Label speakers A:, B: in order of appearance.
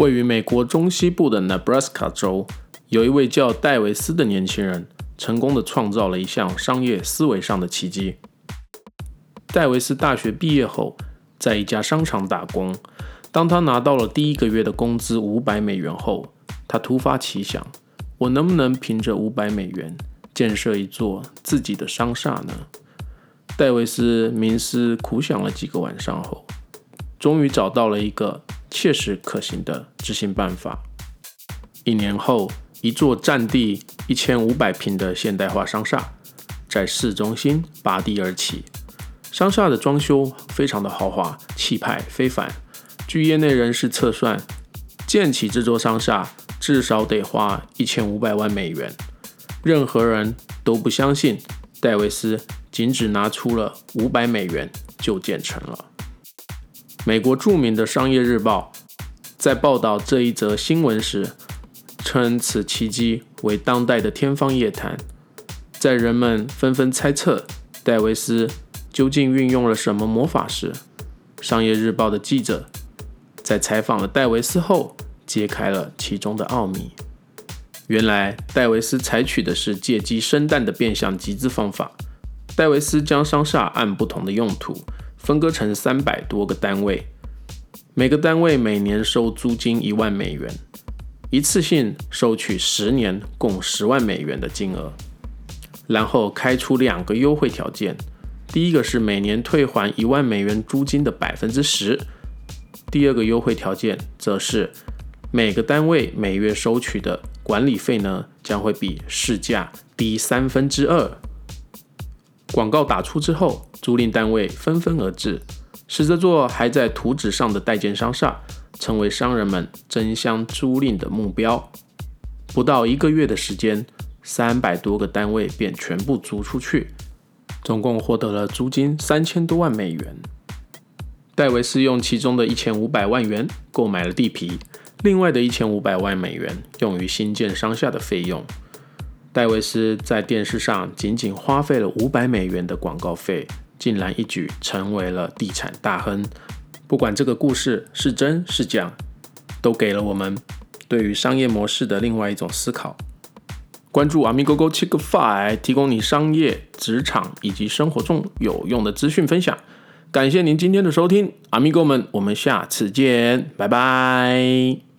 A: 位于美国中西部的 Nebraska 州，有一位叫戴维斯的年轻人，成功的创造了一项商业思维上的奇迹。戴维斯大学毕业后，在一家商场打工。当他拿到了第一个月的工资五百美元后，他突发奇想：我能不能凭着五百美元建设一座自己的商厦呢？戴维斯冥思苦想了几个晚上后，终于找到了一个切实可行的执行办法。一年后，一座占地一千五百平的现代化商厦在市中心拔地而起。商厦的装修非常的豪华，气派非凡。据业内人士测算，建起这座商厦至少得花一千五百万美元。任何人都不相信戴维斯仅只拿出了五百美元就建成了。美国著名的商业日报在报道这一则新闻时，称此奇迹为当代的天方夜谭。在人们纷纷猜测戴维斯究竟运用了什么魔法时，商业日报的记者在采访了戴维斯后，揭开了其中的奥秘。原来，戴维斯采取的是借机生蛋的变相集资方法。戴维斯将商厦按不同的用途分割成三百多个单位，每个单位每年收租金一万美元，一次性收取十年共十万美元的金额。然后开出两个优惠条件：第一个是每年退还一万美元租金的百分之十；第二个优惠条件则是每个单位每月收取的。管理费呢将会比市价低三分之二。广告打出之后，租赁单位纷纷而至，使这座还在图纸上的代建商厦成为商人们争相租赁的目标。不到一个月的时间，三百多个单位便全部租出去，总共获得了租金三千多万美元。戴维斯用其中的一千五百万元购买了地皮。另外的一千五百万美元用于新建商厦的费用。戴维斯在电视上仅仅花费了五百美元的广告费，竟然一举成为了地产大亨。不管这个故事是真是假，都给了我们对于商业模式的另外一种思考。关注阿米狗狗七个 five，提供你商业、职场以及生活中有用的资讯分享。感谢您今天的收听，阿米狗们，我们下次见，拜拜。